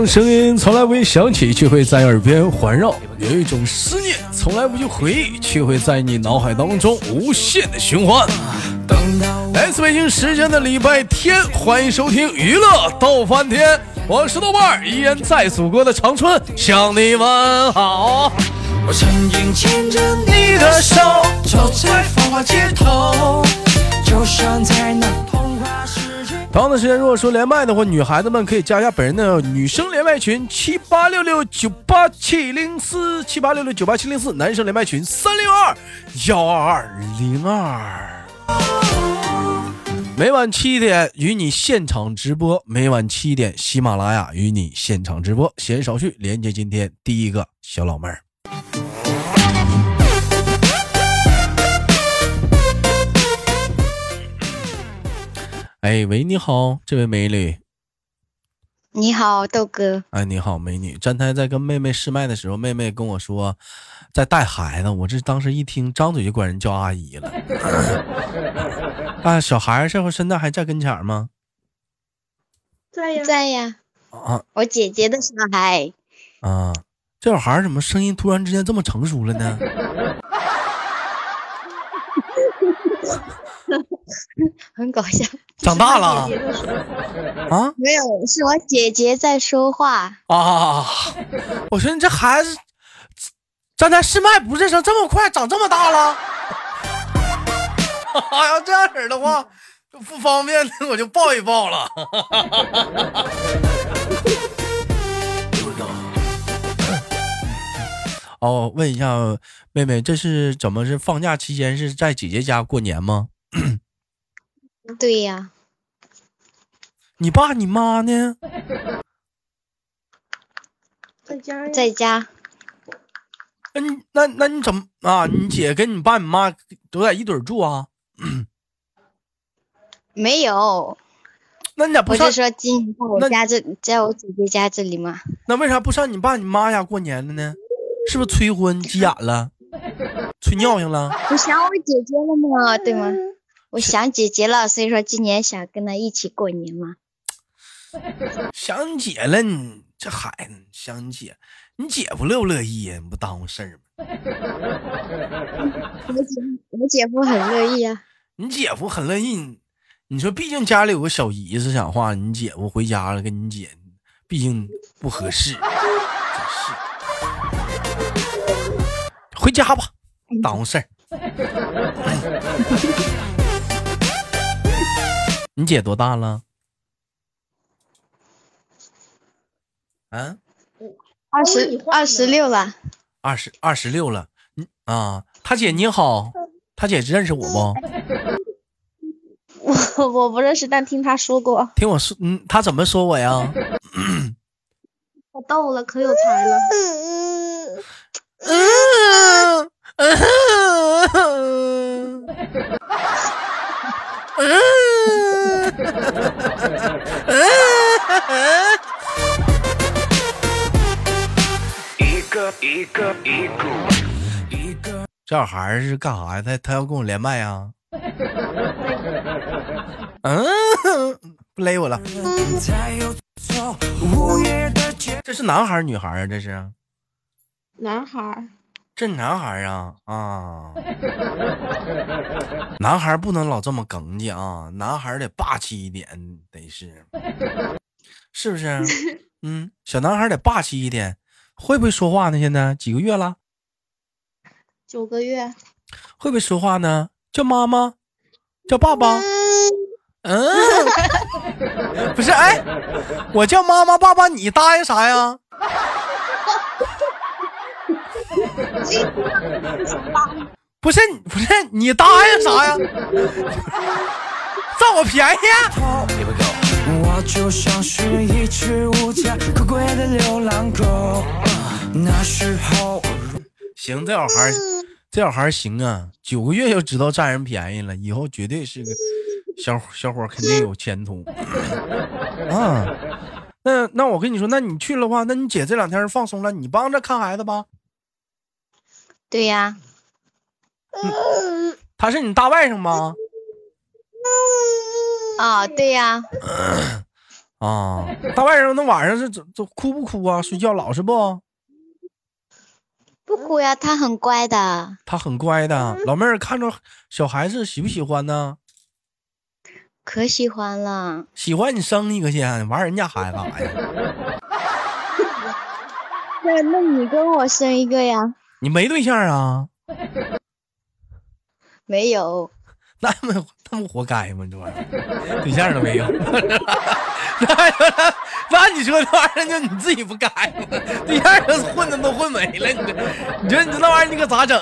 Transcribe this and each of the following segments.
种声音从来不会响起，却会在耳边环绕；有一种思念从来不去回忆，却会在你脑海当中无限的循环。来自北京时间的礼拜天，欢迎收听娱乐逗翻天，我是豆瓣，依然在祖国的长春向你问好。我曾经牵着你的手，走在繁华街头，就像在那。同样的时间，如果说连麦的话，女孩子们可以加一下本人的女生连麦群七八六六九八七零四七八六六九八七零四，男生连麦群三六二幺二二零二。每晚七点与你现场直播，每晚七点喜马拉雅与你现场直播。闲言少叙，连接今天第一个小老妹儿。哎喂，你好，这位美女。你好，豆哥。哎，你好，美女。站台在跟妹妹试麦的时候，妹妹跟我说在带孩子，我这当时一听，张嘴就管人叫阿姨了。啊，小孩这会现在还在跟前吗？在呀，在呀。啊，我姐姐的小孩。啊，这小孩怎么声音突然之间这么成熟了呢？很搞笑。长大了啊？没有，是我姐姐在说话啊！我说你这孩子，站台试麦不是声这么快，长这么大了？要这样式的话就不方便，我就抱一抱了。哦，问一下妹妹，这是怎么是放假期间是在姐姐家过年吗？对呀，你爸你妈呢？在家，在家。那你那那你怎么啊？你姐跟你爸你妈都在一堆住啊？没有。那你咋不？我是说今年在我家这，在我姐姐家这里吗？那为啥不上你爸你妈家过年了呢？是不是催婚急眼了？催尿性了？我想我姐姐了嘛，对吗？我想姐姐了，所以说今年想跟她一起过年嘛。想姐了，你这孩子想你姐，你姐夫乐不乐意呀？你不耽误事儿吗？我姐我姐夫很乐意啊。你姐夫很乐意，你说毕竟家里有个小姨子，讲话你姐夫回家了跟你姐，毕竟不合适。是回家吧，耽误事儿。你姐多大了？啊？二十二十六了。二十二十六了。嗯啊，他姐你好，他姐认识我不？我我不认识，但听他说过。听我说，嗯，他怎么说我呀？我逗了，可有才了。嗯嗯这小孩是干啥呀？他他要跟我连麦呀？嗯，不勒我了。这是男孩女孩啊？这是？男孩，这男孩啊啊！男孩不能老这么耿介啊，男孩得霸气一点，得是，是不是？嗯，小男孩得霸气一点，会不会说话呢？现在几个月了？九个月。会不会说话呢？叫妈妈，叫爸爸。嗯，不是，哎，我叫妈妈爸爸，你答应啥呀？不是不是你答应啥呀？占我便宜？行，这小孩这小孩行啊，九个月就知道占人便宜了，以后绝对是个小小伙，肯定有前途 啊。那那我跟你说，那你去了话，那你姐这两天放松了，你帮着看孩子吧。对呀，他是你大外甥吗？啊，对呀。啊，大外甥那晚上是哭不哭啊？睡觉老实不？不哭呀，他很乖的。他很乖的，老妹儿看着小孩子喜不喜欢呢？可喜欢了。喜欢你生一个先，玩人家孩子干啥呀？那那你跟我生一个呀？你没对象啊？没有。那么那不活该吗？这玩意儿对象都没有。那那你说这玩意儿就你自己不该吗？对象都混的都混没了，你这你说你这那玩意儿你可咋整？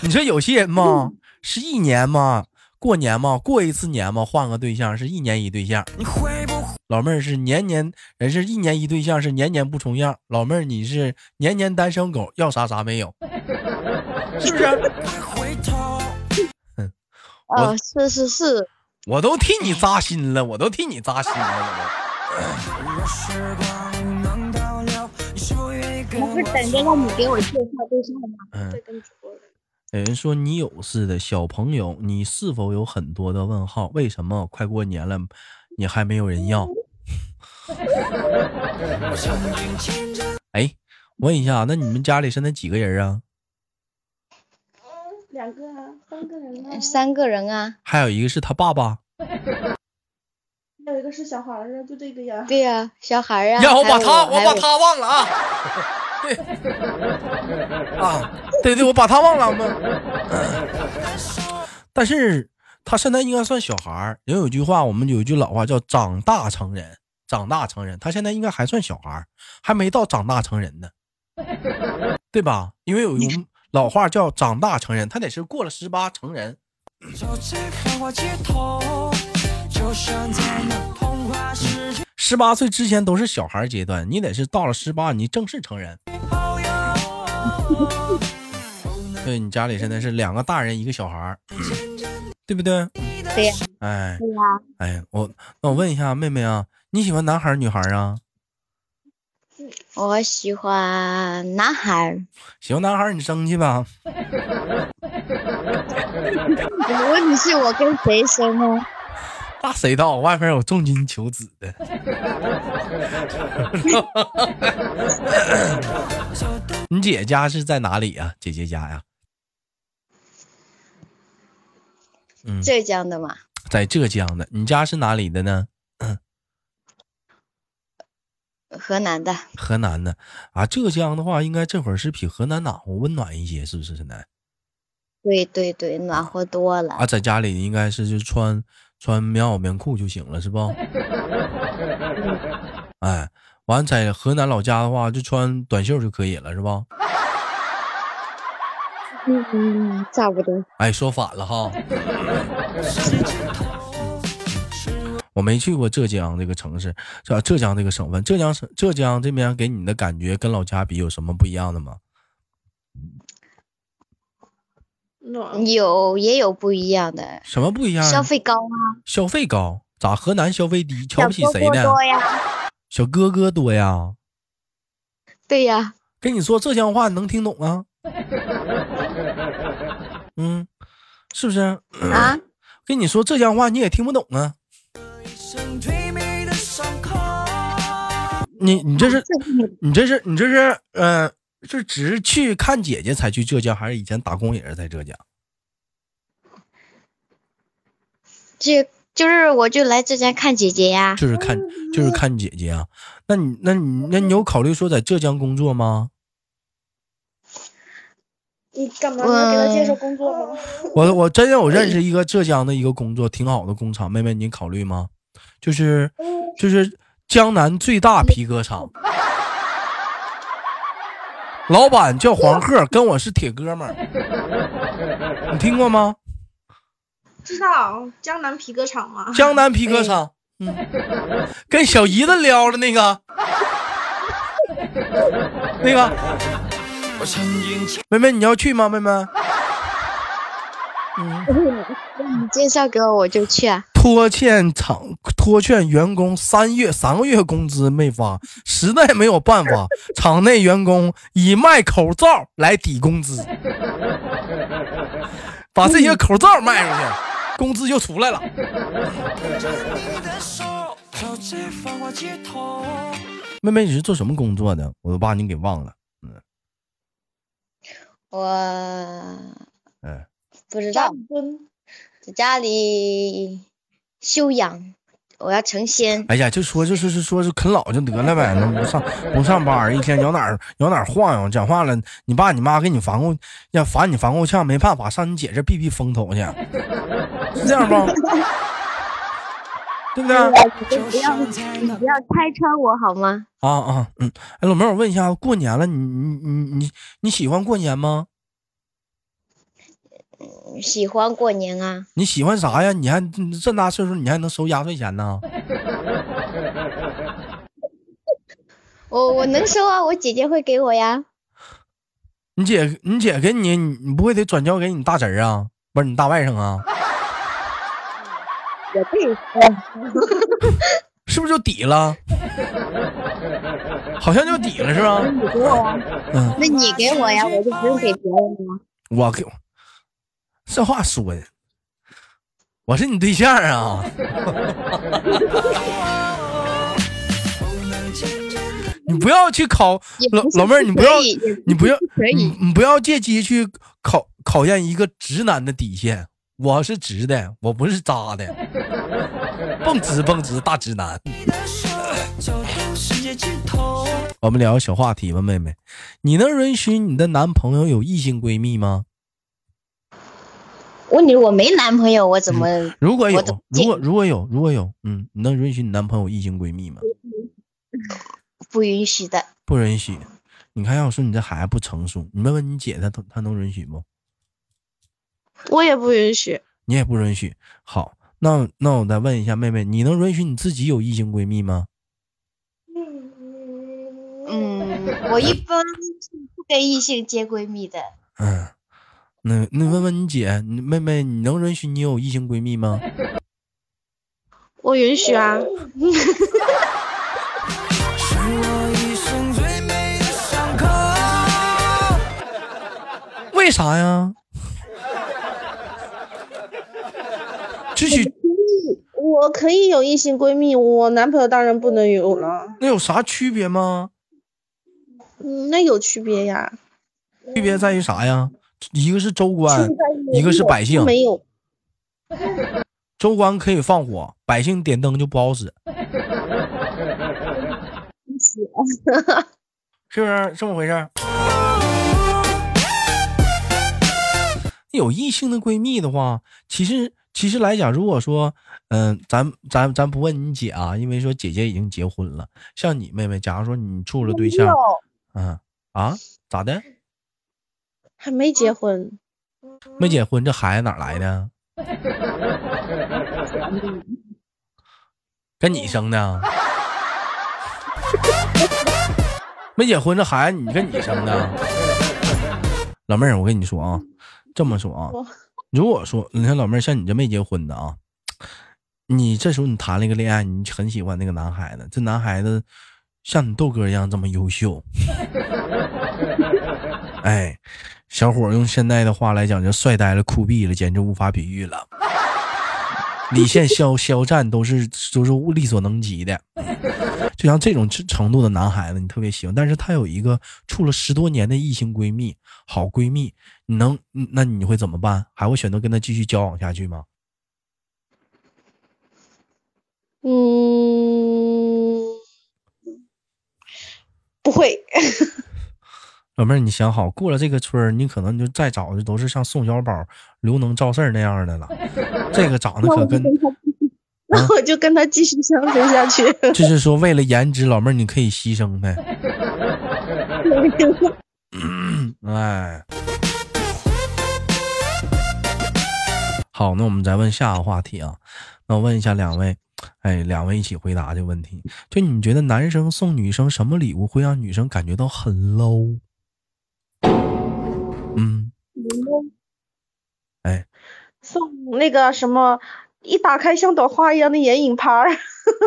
你说有些人嘛是一年嘛过年嘛过一次年嘛换个对象是一年一对象。老妹儿是年年人是一年一对象是年年不重样。老妹儿你是年年单身狗，要啥啥没有，是不是？嗯 哦，是是是，我都替你扎心了，我都替你扎心了，我不是等着让你给我介绍对象吗？嗯。有人说你有似的，小朋友，你是否有很多的问号？为什么快过年了，你还没有人要？哎，问一下，那你们家里现在几个人啊？两个啊，三个人啊，三个人啊，还有一个是他爸爸，还有一个是小孩儿啊，就这个呀。对呀，小孩儿啊。呀，我把他，我把他忘了啊。对，啊，对对，我把他忘了吗？但是他现在应该算小孩儿。人有句话，我们有一句老话叫“长大成人”，长大成人，他现在应该还算小孩儿，还没到长大成人呢，对吧？因为有一。老话叫长大成人，他得是过了十八成人。十八岁之前都是小孩阶段，你得是到了十八，你正式成人。对你家里现在是两个大人一个小孩，对不对？对呀。哎。对呀。哎，我那我问一下妹妹啊，你喜欢男孩女孩啊？我喜欢男孩，喜欢男孩，你生去吧。我问你是我跟谁生呢？那谁道？外面有重金求子的。你姐家是在哪里呀？姐姐家呀？嗯，浙江的嘛。在浙江的，你家是哪里的呢？河南的，河南的啊，浙江的话，应该这会儿是比河南暖和温暖一些，是不是？现在，对对对，暖和多了啊。在家里应该是就穿穿棉袄棉裤就行了，是不？哎，完在河南老家的话，就穿短袖就可以了，是吧？嗯，差不多。哎，说反了哈。我没去过浙江这个城市，浙？浙江这个省份，浙江省浙江这边给你的感觉跟老家比有什么不一样的吗？有也有不一样的。什么不一样？消费高吗！消费高？咋河南消费低？瞧不起谁呢？小哥哥多呀。对呀。跟你说浙江话，你能听懂啊？嗯，是不是？啊？跟你说浙江话，你也听不懂啊？你你这是你这是你这是呃，是只是去看姐姐才去浙江，还是以前打工也是在浙江？就就是我就来浙江看姐姐呀，就是看就是看姐姐啊。那你那你那你有考虑说在浙江工作吗？你干嘛？你要给他介绍工作吗？我我真有认识一个浙江的一个工作挺好的工厂，妹妹你考虑吗？就是就是。江南最大皮革厂，老板叫黄鹤，跟我是铁哥们儿，你听过吗？知道江南皮革厂吗？江南皮革厂，嗯，跟小姨子撩的那个，那个，妹妹你要去吗？妹妹，嗯，你介绍给我我就去啊。拖欠厂拖欠员工三月三个月工资没发，实在没有办法，厂内员工以卖口罩来抵工资，把这些口罩卖出去，工资就出来了。妹妹，你是做什么工作的？我都把你给忘了。嗯，我哎，不知道，在家里修养，我要成仙。哎呀，就说就是是说是啃老就得了呗，那不上不上班，一天摇哪儿摇哪儿晃悠，讲话了，你爸你妈给你烦够，要烦你烦够呛，没办法上你姐这避避风头去，是这样不？对不对？你不要你不要拆穿我好吗？啊啊嗯，哎，老妹儿，我问一下，过年了，你你你你你喜欢过年吗？喜欢过年啊。你喜欢啥呀？你还这么大岁数，你还能收压岁钱呢？我 我能收啊，我姐姐会给我呀。你姐你姐给你，你不会得转交给你大侄儿啊？不是你大外甥啊？是不是就抵了？好像就抵了，是吧？你给我呀，嗯，那你给我呀，我就不用给别人了。我给，这话说的，我是你对象啊！你不要去考老老妹儿，你不要，你不要，你你不要借机去考考验一个直男的底线。我是直的，我不是渣的，蹦直蹦直大直男。我们聊个小话题吧，妹妹，你能允许你的男朋友有异性闺蜜吗？问你，我没男朋友，我怎么？如果有，如果如果有，如果有，嗯，你能允许你男朋友异性闺蜜吗？不允许的。不允许。你看，要说你这孩子不成熟，你问问你姐，她她能允许不？我也不允许，你也不允许。好，那那我再问一下妹妹，你能允许你自己有异性闺蜜吗？嗯，我一般不跟异性接闺蜜的。嗯，那那问问你姐，你妹妹，你能允许你有异性闺蜜吗？我允许啊。为啥呀？这是，我可以有异性闺蜜，我男朋友当然不能有了。那有啥区别吗？嗯，那有区别呀。区别在于啥呀？一个是州官，一个是百姓。没有。州官可以放火，百姓点灯就不好使。是不是这么回事？有异性的闺蜜的话，其实。其实来讲，如果说，嗯，咱咱咱不问你姐啊，因为说姐姐已经结婚了。像你妹妹，假如说你处了对象，嗯啊，咋的？还没结婚，没结婚，这孩子哪来的？跟你生的？没结婚，这孩子你跟你生的？老妹儿，我跟你说啊，这么说啊。如果说你看老妹儿像你这没结婚的啊，你这时候你谈了一个恋爱，你很喜欢那个男孩子，这男孩子像你豆哥一样这么优秀，哎，小伙用现在的话来讲就帅呆了、酷毙了，简直无法比喻了。李现肖肖战都是都是力所能及的，就像这种程度的男孩子，你特别喜欢，但是他有一个处了十多年的异性闺蜜，好闺蜜。你能，那你会怎么办？还会选择跟他继续交往下去吗？嗯，不会。老妹儿，你想好，过了这个村儿，你可能就再找的都是像宋小宝、刘能、赵四那样的了。这个长得可跟……那 我就跟他继续相处下去。就是说，为了颜值，老妹儿你可以牺牲呗。哎。好，那我们再问下个话题啊。那我问一下两位，哎，两位一起回答这个问题。就你觉得男生送女生什么礼物会让女生感觉到很 low？嗯，哎，送那个什么，一打开像朵花一样的眼影盘儿。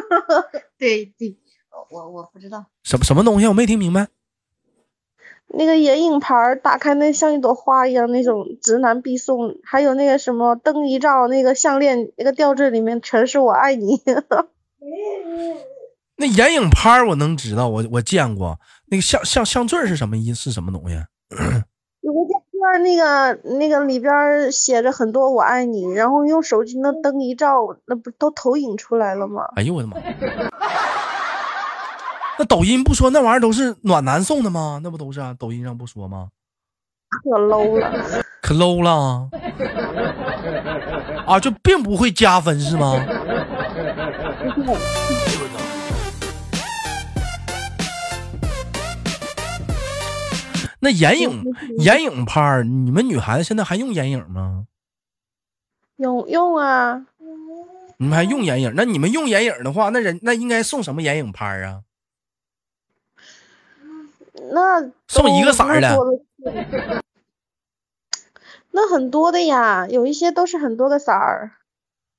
对对，我我不知道什么什么东西，我没听明白。那个眼影盘儿打开，那像一朵花一样那种直男必送，还有那个什么灯一照，那个项链那个吊坠里面全是我爱你。那眼影拍儿我能知道，我我见过。那个项项项坠是什么意思？是什么东西？有个照片，那个那个里边写着很多“我爱你”，然后用手机那灯一照，那不都投影出来了吗？哎呦我的妈！那抖音不说那玩意儿都是暖男送的吗？那不都是啊？抖音上不说吗？可 low 了，可 low 了 啊！就并不会加分是吗？那眼影眼影拍儿，你们女孩子现在还用眼影吗？用用啊，你们还用眼影？那你们用眼影的话，那人那应该送什么眼影拍啊？那送一个色儿的那很多的呀，有一些都是很多个色儿。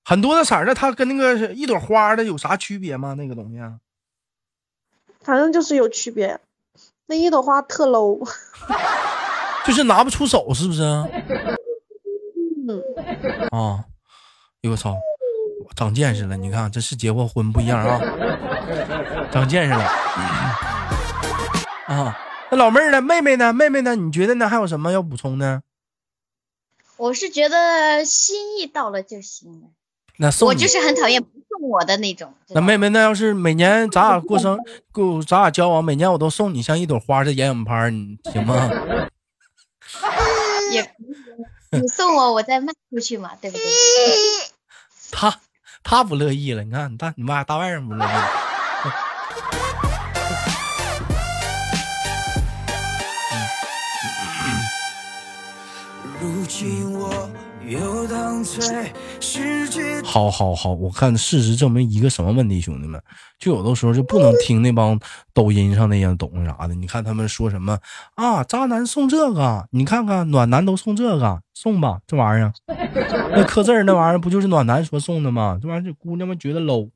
很多的色儿，那它跟那个一朵花的有啥区别吗？那个东西啊？反正就是有区别。那一朵花特 low，就是拿不出手，是不是？嗯，啊！哎呦我操，长见识了！你看，这是结过婚不一样啊，长见识了。啊，那老妹儿呢？妹妹呢？妹妹呢？你觉得呢？还有什么要补充呢？我是觉得心意到了就行了，那送我就是很讨厌不送我的那种。那妹妹，那要是每年咱俩过生过咱俩交往，每年我都送你像一朵花的眼影盘，你行吗？也可以，你送我，我再卖出去嘛，对不对？他他不乐意了，你看大你妈大外甥不乐意了。如今我游荡在世界好好好，我看事实证明一个什么问题，兄弟们，就有的时候就不能听那帮抖音上那些东西啥的。你看他们说什么啊，渣男送这个，你看看暖男都送这个，送吧，这玩意儿，那刻字儿那玩意儿不就是暖男说送的吗？这玩意儿这姑娘们觉得 low。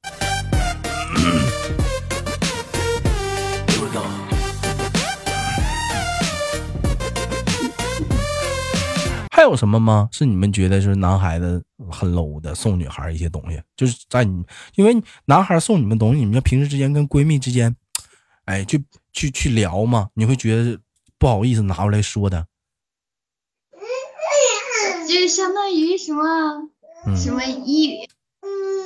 有什么吗？是你们觉得就是男孩子很 low 的送女孩一些东西，就是在你，因为男孩送你们东西，你们要平时之间跟闺蜜之间，哎，去去去聊嘛，你会觉得不好意思拿出来说的，就相当于什么？嗯，什么衣，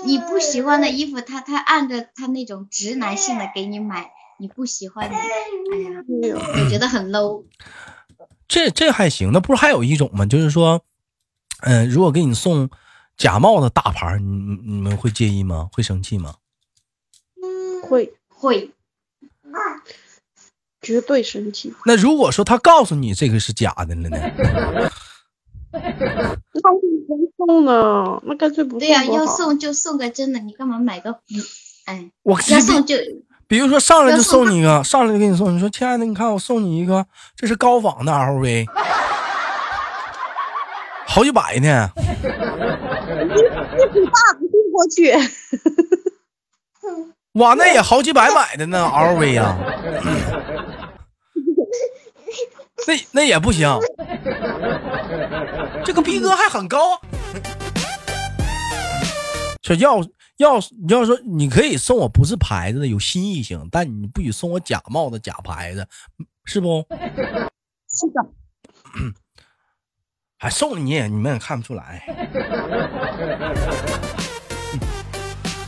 你不喜欢的衣服，他他按着他那种直男性的给你买，你不喜欢你，哎呀，我觉得很 low。这这还行，那不是还有一种吗？就是说，嗯、如果给你送假冒的大牌，你你你们会介意吗？会生气吗？会会，绝对生气。那如果说他告诉你这个是假的了呢？那为什么不送呢？那干脆不送对呀、要送就送个真的，你干嘛买个？嗯哎，我要送就 比如说上来就送送你一个，上来就给你送，你说亲爱的，你看我送你一个，这是高仿的 LV，好几百呢。大不送过去。哇，那也好几百买的呢，LV 呀、那那也不行，这个逼格还很高。这要要你要说你可以送我不是牌子的有新意性，但你不许送我假冒的假牌子，是不？是的，还送你也你们也看不出来，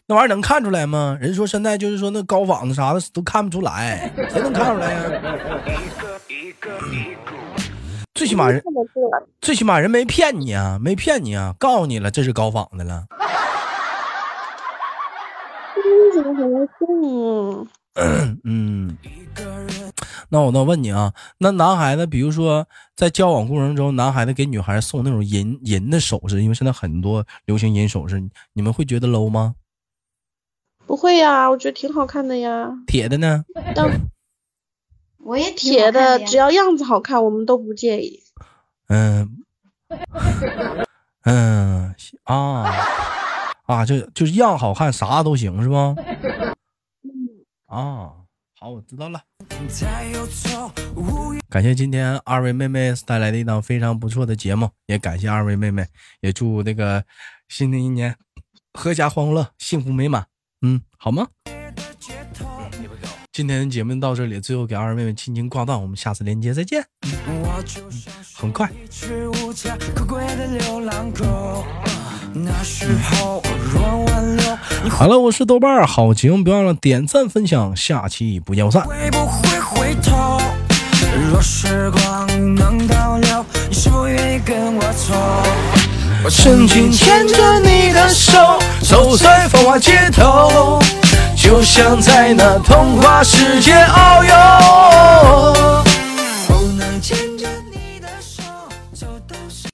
那玩意儿能看出来吗？人说现在就是说那高仿的啥的都看不出来，谁能看出来呀？最起码人。最起码人没骗你啊，没骗你啊，告诉你了这是高仿的了。为什么还要送？嗯，那我那问你啊，那男孩子比如说在交往过程中，男孩子给女孩送那种银银的首饰，因为现在很多流行银首饰，你们会觉得 low 吗？不会呀，我觉得挺好看的呀。铁的呢？但我也挺铁的只要样子好看，我们都不介意。嗯 嗯啊啊，就就是样好看，啥都行是吧？啊，好，我知道了。感谢今天二位妹妹带来的一档非常不错的节目，也感谢二位妹妹，也祝那个新的一年阖家欢乐、幸福美满。嗯，好吗？今天的节目到这里，最后给二位妹妹轻轻挂断，我们下次连接再见。很快。好了，我是豆瓣儿，好节目别忘了点赞分享，下期不见不散。会不会回头？若时光能倒流，你是否愿意跟我走？我曾经牵着你的手，走在繁华街头，就像在那童话世界遨游。不能牵着。